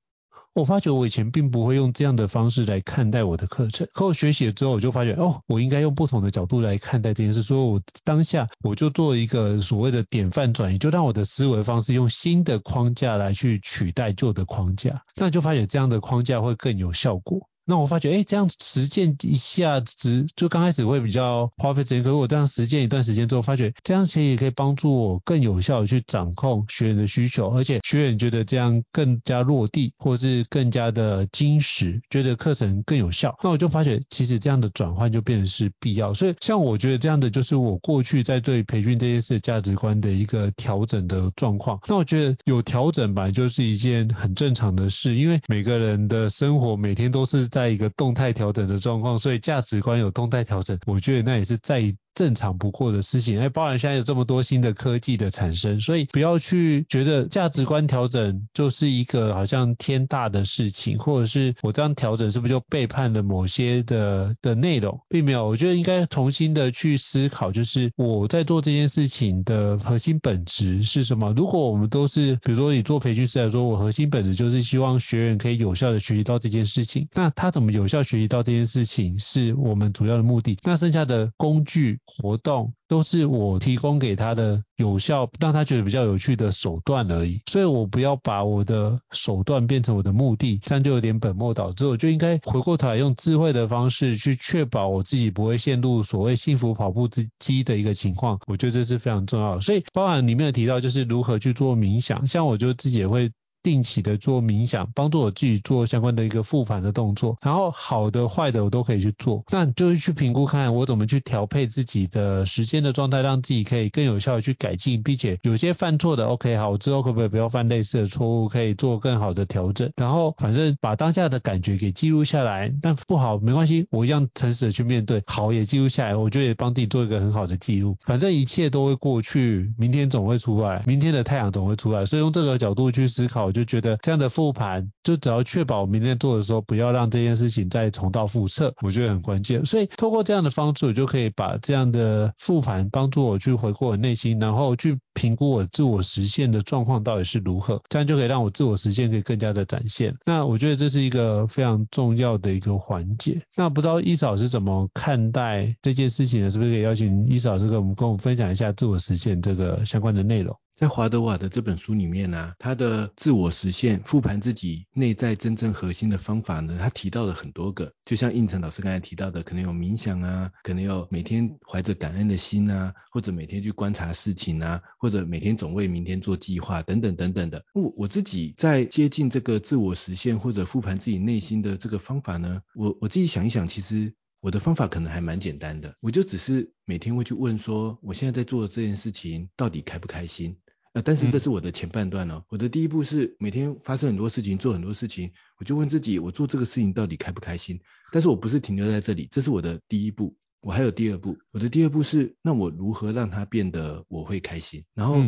我发觉我以前并不会用这样的方式来看待我的课程，可我学习了之后，我就发觉哦，我应该用不同的角度来看待这件事。所以我当下我就做一个所谓的典范转移，就让我的思维方式用新的框架来去取代旧的框架，那就发现这样的框架会更有效果。那我发觉，哎，这样实践一下子，就刚开始会比较花费时间。可是我这样实践一段时间之后，发觉这样其实也可以帮助我更有效的去掌控学员的需求，而且学员觉得这样更加落地，或是更加的精实，觉得课程更有效。那我就发觉，其实这样的转换就变成是必要。所以，像我觉得这样的就是我过去在对培训这件事的价值观的一个调整的状况。那我觉得有调整吧，就是一件很正常的事，因为每个人的生活每天都是。在在一个动态调整的状况，所以价值观有动态调整，我觉得那也是在。正常不过的事情，哎，包含现在有这么多新的科技的产生，所以不要去觉得价值观调整就是一个好像天大的事情，或者是我这样调整是不是就背叛了某些的的内容，并没有，我觉得应该重新的去思考，就是我在做这件事情的核心本质是什么？如果我们都是，比如说你做培训师来说，我核心本质就是希望学员可以有效的学习到这件事情，那他怎么有效学习到这件事情是我们主要的目的，那剩下的工具。活动都是我提供给他的有效，让他觉得比较有趣的手段而已。所以我不要把我的手段变成我的目的，这样就有点本末倒置。我就应该回过头来用智慧的方式去确保我自己不会陷入所谓幸福跑步之机的一个情况。我觉得这是非常重要的。所以包含里面有提到就是如何去做冥想，像我就自己也会。定期的做冥想，帮助我自己做相关的一个复盘的动作，然后好的坏的我都可以去做，那就是去评估看我怎么去调配自己的时间的状态，让自己可以更有效的去改进，并且有些犯错的，OK 好，我之后可不可以不要犯类似的错误，可以做更好的调整，然后反正把当下的感觉给记录下来，但不好没关系，我一样诚实的去面对，好也记录下来，我觉得也帮自己做一个很好的记录，反正一切都会过去，明天总会出来，明天的太阳总会出来，所以用这个角度去思考。我就觉得这样的复盘，就只要确保我明天做的时候不要让这件事情再重蹈覆辙，我觉得很关键。所以通过这样的方式，我就可以把这样的复盘帮助我去回顾我内心，然后去评估我自我实现的状况到底是如何，这样就可以让我自我实现可以更加的展现。那我觉得这是一个非常重要的一个环节。那不知道伊嫂是怎么看待这件事情呢？是不是可以邀请伊嫂这个我们跟我们分享一下自我实现这个相关的内容？在华德瓦的这本书里面呢、他的自我实现、复盘自己内在真正核心的方法呢，他提到了很多个，就像应成老师刚才提到的，可能有冥想啊，可能有每天怀着感恩的心啊，或者每天去观察事情啊，或者每天总为明天做计划等等等等的。我我自己在接近这个自我实现或者复盘自己内心的这个方法呢，我我自己想一想，其实。我的方法可能还蛮简单的，我就只是每天会去问说，我现在在做的这件事情到底开不开心？呃，但是这是我的前半段哦。我的第一步是每天发生很多事情，做很多事情，我就问自己，我做这个事情到底开不开心？但是我不是停留在这里，这是我的第一步，我还有第二步。我的第二步是，那我如何让它变得我会开心？然后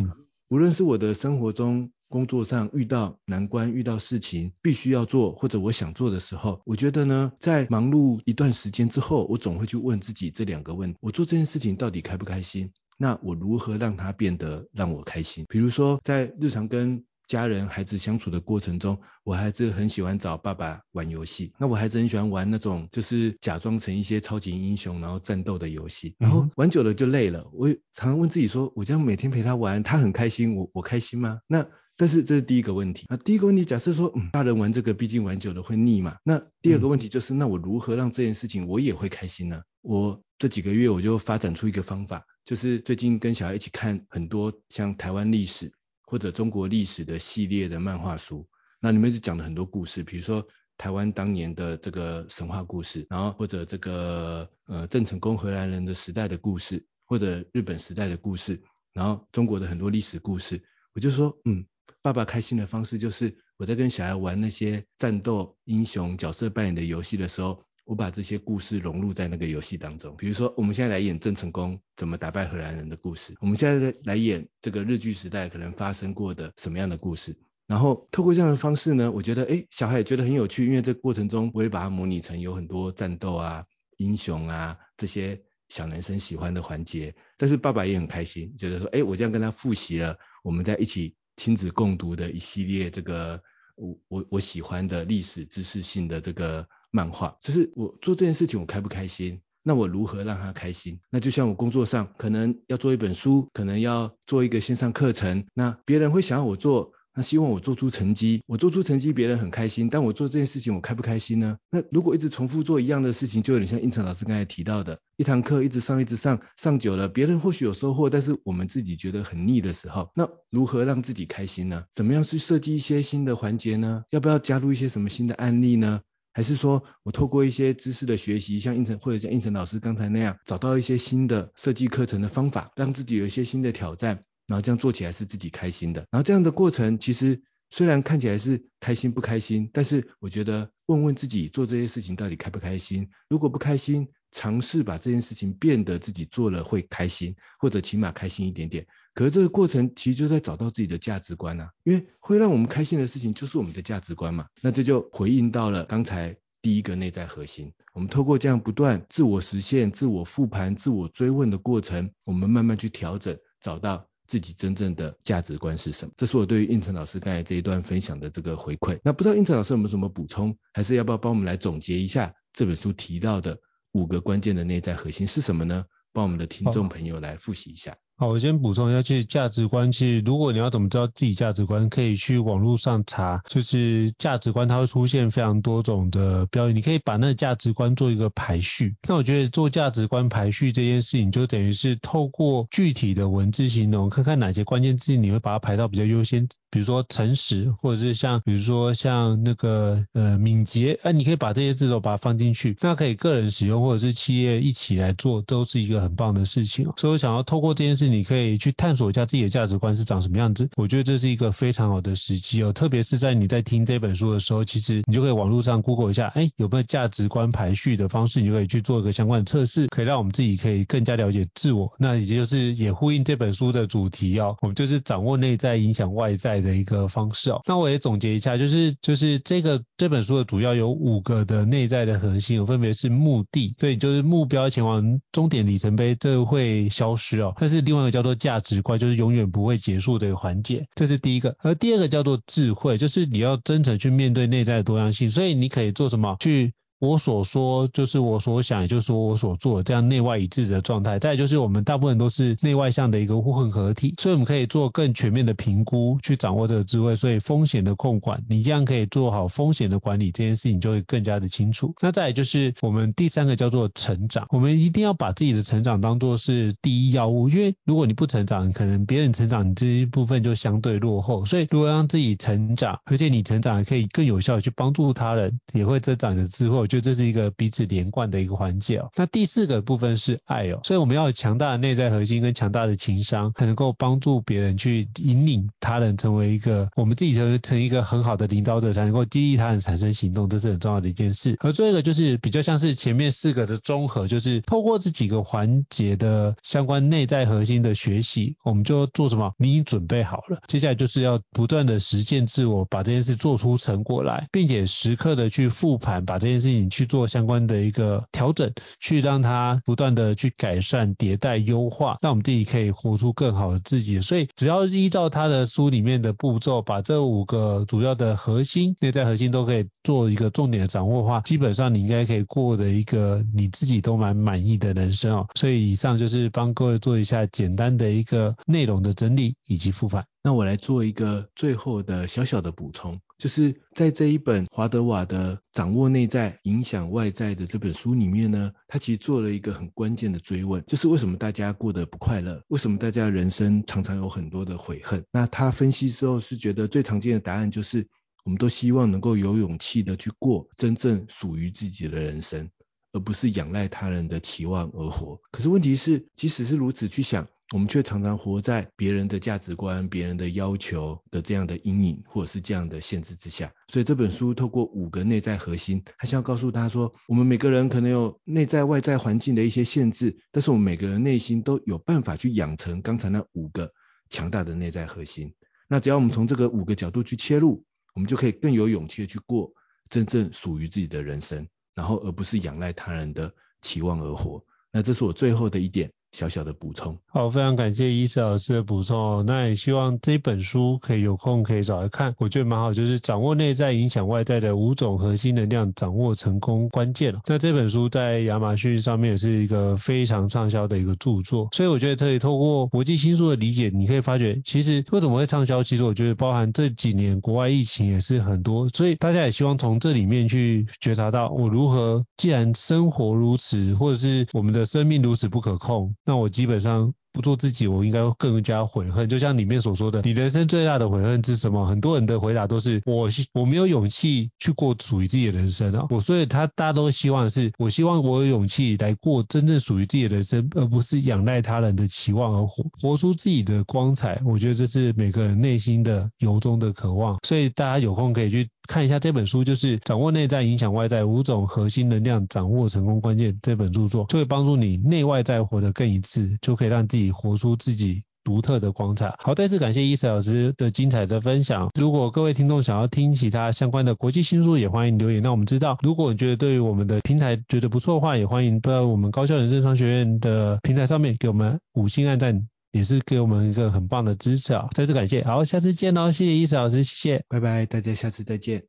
无论是我的生活中工作上遇到难关、遇到事情必须要做或者我想做的时候，我觉得呢，在忙碌一段时间之后，我总会去问自己这两个问题：我做这件事情到底开不开心？那我如何让他变得让我开心？比如说，在日常跟家人、孩子相处的过程中，我孩子很喜欢找爸爸玩游戏。那我孩子很喜欢玩那种就是假装成一些超级英雄，然后战斗的游戏。然后玩久了就累了。我常常问自己说：我这样每天陪他玩，他很开心，我我开心吗？那但是这是第一个问题。那第一个问题，假设说，嗯，大人玩这个，毕竟玩久了会腻嘛。那第二个问题就是，那我如何让这件事情我也会开心呢？我这几个月我就发展出一个方法，就是最近跟小孩一起看很多像台湾历史。或者中国历史的系列的漫画书，那里面是讲了很多故事，比如说台湾当年的这个神话故事，然后或者这个呃郑成功荷兰人的时代的故事，或者日本时代的故事，然后中国的很多历史故事，我就说，嗯，爸爸开心的方式就是我在跟小孩玩那些战斗英雄角色扮演的游戏的时候。我把这些故事融入在那个游戏当中，比如说我们现在来演郑成功怎么打败荷兰人的故事，我们现在来演这个日据时代可能发生过的什么样的故事，然后透过这样的方式呢，我觉得诶，小孩也觉得很有趣，因为这过程中我也把它模拟成有很多战斗啊、英雄啊这些小男生喜欢的环节，但是爸爸也很开心，觉得说诶，我这样跟他复习了我们在一起亲子共读的一系列这个我我我喜欢的历史知识性的这个。漫画，只是我做这件事情我开不开心？那我如何让他开心？那就像我工作上可能要做一本书，可能要做一个线上课程，那别人会想要我做，那希望我做出成绩，我做出成绩别人很开心，但我做这件事情我开不开心呢？那如果一直重复做一样的事情，就有点像应成老师刚才提到的，一堂课一直上一直上，上久了别人或许有收获，但是我们自己觉得很腻的时候，那如何让自己开心呢？怎么样去设计一些新的环节呢？要不要加入一些什么新的案例呢？还是说我透过一些知识的学习，像应成或者像应成老师刚才那样，找到一些新的设计课程的方法，让自己有一些新的挑战，然后这样做起来是自己开心的。然后这样的过程其实虽然看起来是开心不开心，但是我觉得问问自己做这些事情到底开不开心，如果不开心，尝试把这件事情变得自己做了会开心，或者起码开心一点点。可是这个过程其实就在找到自己的价值观啊，因为会让我们开心的事情就是我们的价值观嘛。那这就回应到了刚才第一个内在核心。我们透过这样不断自我实现、自我复盘、自我追问的过程，我们慢慢去调整，找到自己真正的价值观是什么。这是我对于应成老师刚才这一段分享的这个回馈。那不知道应成老师有没有什么补充，还是要不要帮我们来总结一下这本书提到的五个关键的内在核心是什么呢？帮我们的听众朋友来复习一下。好，我先补充一下，其实价值观，其实如果你要怎么知道自己价值观，可以去网络上查，就是价值观它会出现非常多种的标语，你可以把那个价值观做一个排序。那我觉得做价值观排序这件事情，就等于是透过具体的文字形容，看看哪些关键字你会把它排到比较优先。比如说诚实，或者是像比如说像那个呃敏捷，哎、啊，你可以把这些字都把它放进去，那可以个人使用或者是企业一起来做，都是一个很棒的事情。所以我想要透过这件事，你可以去探索一下自己的价值观是长什么样子。我觉得这是一个非常好的时机哦，特别是在你在听这本书的时候，其实你就可以网络上 Google 一下，哎，有没有价值观排序的方式，你就可以去做一个相关的测试，可以让我们自己可以更加了解自我。那也就是也呼应这本书的主题哦，我们就是掌握内在，影响外在的一个方式哦，那我也总结一下，就是就是这个这本书的主要有五个的内在的核心，分别是目的，对，就是目标前往终点里程碑，这会消失哦。但是另外一个叫做价值观，就是永远不会结束的一个环节，这是第一个。而第二个叫做智慧，就是你要真诚去面对内在的多样性，所以你可以做什么去。我所说就是我所想，也就是说我所做，这样内外一致的状态。再就是我们大部分都是内外向的一个混合体，所以我们可以做更全面的评估，去掌握这个智慧。所以风险的控管，你这样可以做好风险的管理，这件事情就会更加的清楚。那再来就是我们第三个叫做成长，我们一定要把自己的成长当做是第一要务，因为如果你不成长，可能别人成长，你这一部分就相对落后。所以如果让自己成长，而且你成长可以更有效的去帮助他人，也会增长你的智慧。我觉得这是一个彼此连贯的一个环节哦。那第四个部分是爱哦，所以我们要有强大的内在核心跟强大的情商，才能够帮助别人去引领他人成为一个我们自己成成一个很好的领导者，才能够激励他人产生行动，这是很重要的一件事。而最后一个就是比较像是前面四个的综合，就是透过这几个环节的相关内在核心的学习，我们就做什么？你已经准备好了，接下来就是要不断的实践自我，把这件事做出成果来，并且时刻的去复盘，把这件事你去做相关的一个调整，去让它不断的去改善、迭代、优化，让我们自己可以活出更好的自己。所以只要依照他的书里面的步骤，把这五个主要的核心、内在核心都可以做一个重点的掌握的话，基本上你应该可以过的一个你自己都蛮满意的人生哦。所以以上就是帮各位做一下简单的一个内容的整理以及复盘。那我来做一个最后的小小的补充，就是在这一本华德瓦的《掌握内在，影响外在》的这本书里面呢，他其实做了一个很关键的追问，就是为什么大家过得不快乐？为什么大家人生常常有很多的悔恨？那他分析之后是觉得最常见的答案就是，我们都希望能够有勇气的去过真正属于自己的人生，而不是仰赖他人的期望而活。可是问题是，即使是如此去想。我们却常常活在别人的价值观、别人的要求的这样的阴影，或者是这样的限制之下。所以这本书透过五个内在核心，还是要告诉他说，我们每个人可能有内在外在环境的一些限制，但是我们每个人内心都有办法去养成刚才那五个强大的内在核心。那只要我们从这个五个角度去切入，我们就可以更有勇气的去过真正属于自己的人生，然后而不是仰赖他人的期望而活。那这是我最后的一点。小小的补充，好，非常感谢伊斯老师的补充哦。那也希望这本书可以有空可以找来看，我觉得蛮好，就是掌握内在影响外在的五种核心能量，掌握成功关键了。那这本书在亚马逊上面也是一个非常畅销的一个著作，所以我觉得可以透过国际新书的理解，你可以发觉，其实为什么会畅销？其实我觉得包含这几年国外疫情也是很多，所以大家也希望从这里面去觉察到，我如何既然生活如此，或者是我们的生命如此不可控。那我基本上。不做自己，我应该会更加悔恨。就像里面所说的，你人生最大的悔恨是什么？很多人的回答都是我我没有勇气去过属于自己的人生啊。我所以他大家都希望是，我希望我有勇气来过真正属于自己的人生，而不是仰赖他人的期望而活，活出自己的光彩。我觉得这是每个人内心的由衷的渴望。所以大家有空可以去看一下这本书，就是掌握内在，影响外在五种核心能量，掌握成功关键这本著作，就会帮助你内外在活得更一致，就可以让自己。活出自己独特的光彩。好，再次感谢伊瑟老师的精彩的分享。如果各位听众想要听其他相关的国际新书，也欢迎留言让我们知道。如果你觉得对于我们的平台觉得不错的话，也欢迎到我们高校人生商学院的平台上面给我们五星按赞，也是给我们一个很棒的支持啊！再次感谢，好，下次见喽！谢谢伊瑟老师，谢谢，拜拜，大家下次再见。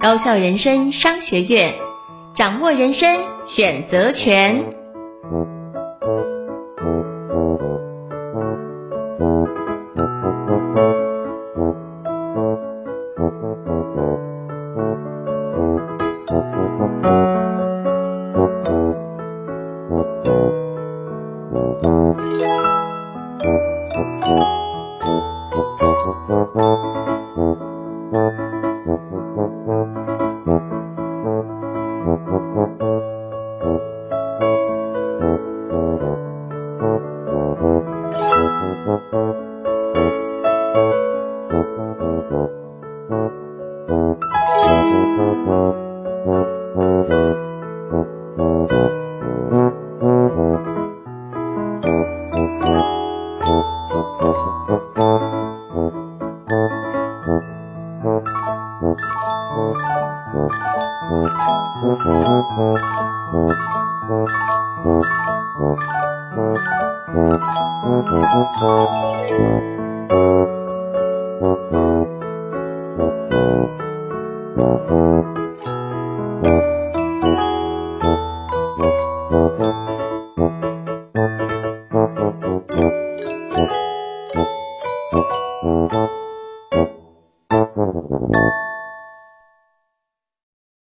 高校人生商学院，掌握人生选择权。